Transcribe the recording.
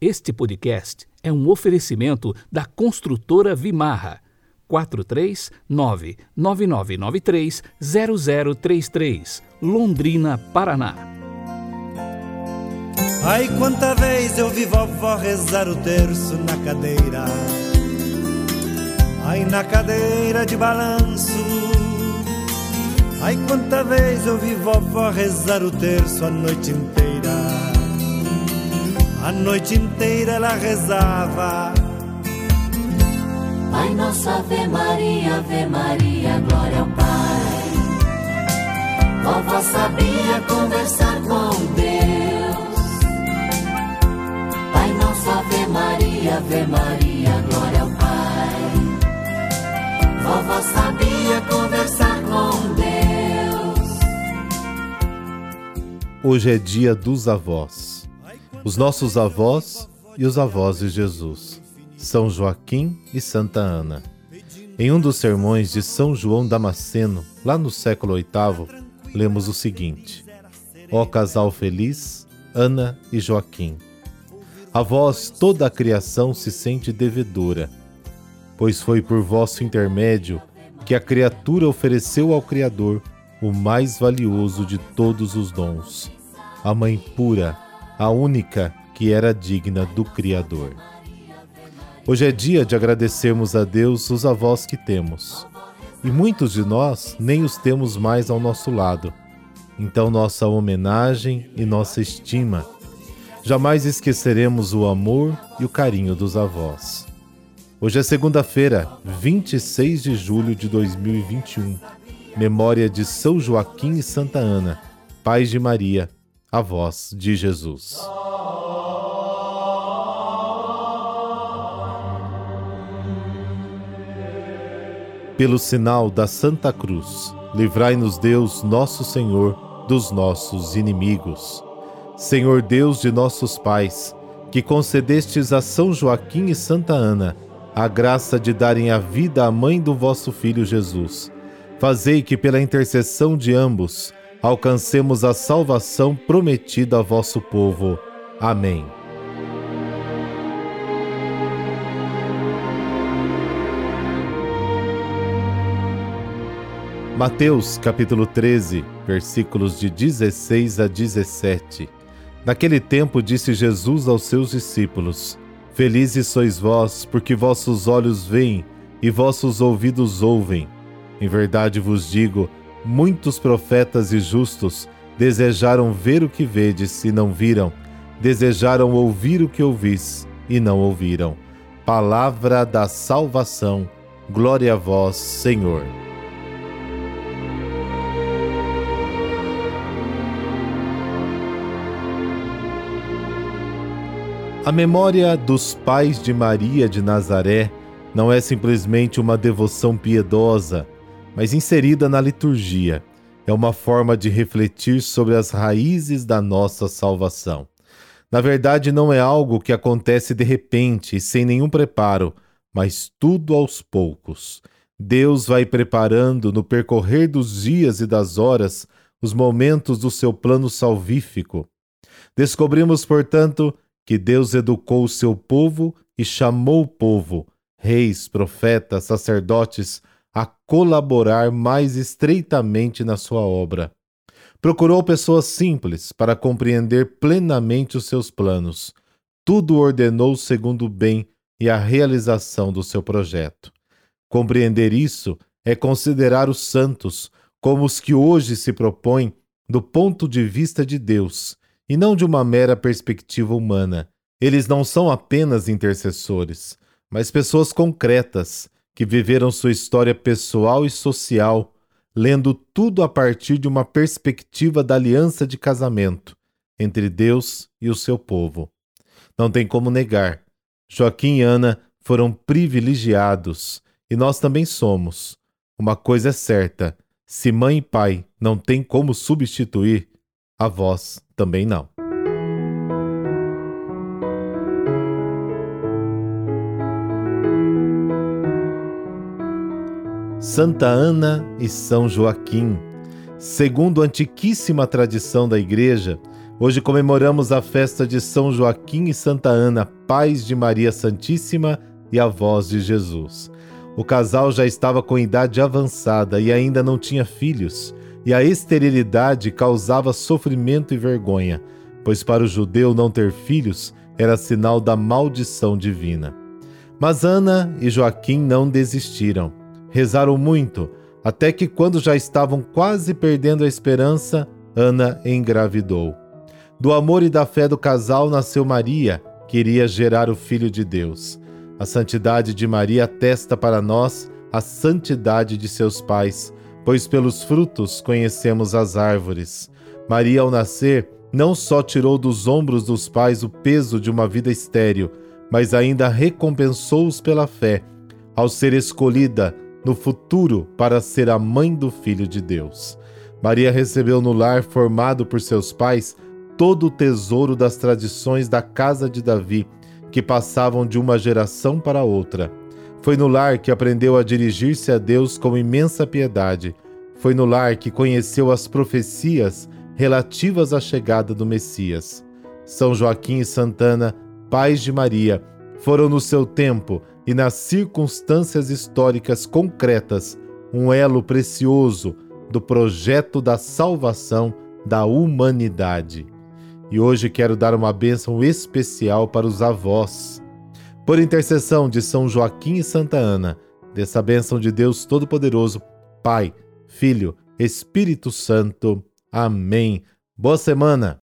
Este podcast é um oferecimento da construtora Vimarra. 439-9993-0033, Londrina, Paraná. Ai, quanta vez eu vi vovó rezar o terço na cadeira. Ai, na cadeira de balanço. Ai, quanta vez eu vi vovó rezar o terço a noite inteira. A noite inteira ela rezava. Pai nosso, Ave Maria, Ave Maria, glória ao Pai. Vovó sabia conversar com Deus. Pai nosso, Ave Maria, Ave Maria, glória ao Pai. Vovó sabia conversar com Deus. Hoje é dia dos avós. Os nossos avós e os avós de Jesus. São Joaquim e Santa Ana. Em um dos sermões de São João Damasceno, lá no século VIII, lemos o seguinte: Ó casal feliz, Ana e Joaquim. A vós toda a criação se sente devedora, pois foi por vosso intermédio que a criatura ofereceu ao Criador o mais valioso de todos os dons, a Mãe pura, a única que era digna do Criador. Hoje é dia de agradecermos a Deus os avós que temos. E muitos de nós nem os temos mais ao nosso lado. Então, nossa homenagem e nossa estima. Jamais esqueceremos o amor e o carinho dos avós. Hoje é segunda-feira, 26 de julho de 2021. Memória de São Joaquim e Santa Ana, pais de Maria, avós de Jesus. Pelo sinal da Santa Cruz, livrai-nos Deus, nosso Senhor, dos nossos inimigos. Senhor Deus de nossos pais, que concedestes a São Joaquim e Santa Ana a graça de darem a vida à mãe do vosso Filho Jesus, fazei que pela intercessão de ambos alcancemos a salvação prometida a vosso povo. Amém. Mateus capítulo 13, versículos de 16 a 17. Naquele tempo disse Jesus aos seus discípulos: Felizes sois vós, porque vossos olhos veem e vossos ouvidos ouvem. Em verdade vos digo, muitos profetas e justos desejaram ver o que vedes e não viram, desejaram ouvir o que ouvis e não ouviram. Palavra da salvação. Glória a vós, Senhor. A memória dos pais de Maria de Nazaré não é simplesmente uma devoção piedosa, mas inserida na liturgia. É uma forma de refletir sobre as raízes da nossa salvação. Na verdade, não é algo que acontece de repente e sem nenhum preparo, mas tudo aos poucos. Deus vai preparando no percorrer dos dias e das horas os momentos do seu plano salvífico. Descobrimos, portanto, que Deus educou o seu povo e chamou o povo, reis, profetas, sacerdotes, a colaborar mais estreitamente na sua obra. Procurou pessoas simples para compreender plenamente os seus planos. Tudo ordenou segundo o bem e a realização do seu projeto. Compreender isso é considerar os santos como os que hoje se propõem do ponto de vista de Deus e não de uma mera perspectiva humana. Eles não são apenas intercessores, mas pessoas concretas que viveram sua história pessoal e social, lendo tudo a partir de uma perspectiva da aliança de casamento entre Deus e o seu povo. Não tem como negar. Joaquim e Ana foram privilegiados e nós também somos. Uma coisa é certa: se mãe e pai não têm como substituir, avós também não. Santa Ana e São Joaquim. Segundo a antiquíssima tradição da Igreja, Hoje comemoramos a festa de São Joaquim e Santa Ana, pais de Maria Santíssima e avós de Jesus. O casal já estava com idade avançada e ainda não tinha filhos, e a esterilidade causava sofrimento e vergonha, pois para o judeu não ter filhos era sinal da maldição divina. Mas Ana e Joaquim não desistiram. Rezaram muito, até que, quando já estavam quase perdendo a esperança, Ana engravidou. Do amor e da fé do casal nasceu Maria, que iria gerar o Filho de Deus. A santidade de Maria atesta para nós a santidade de seus pais, pois pelos frutos conhecemos as árvores. Maria, ao nascer, não só tirou dos ombros dos pais o peso de uma vida estéril, mas ainda recompensou-os pela fé, ao ser escolhida no futuro para ser a mãe do Filho de Deus. Maria recebeu no lar formado por seus pais todo o tesouro das tradições da casa de Davi, que passavam de uma geração para outra. Foi no lar que aprendeu a dirigir-se a Deus com imensa piedade. Foi no lar que conheceu as profecias relativas à chegada do Messias. São Joaquim e Santana, pais de Maria, foram no seu tempo e nas circunstâncias históricas concretas um elo precioso do projeto da salvação da humanidade. E hoje quero dar uma bênção especial para os avós. Por intercessão de São Joaquim e Santa Ana, dessa bênção de Deus Todo-Poderoso, Pai, Filho, Espírito Santo. Amém. Boa semana!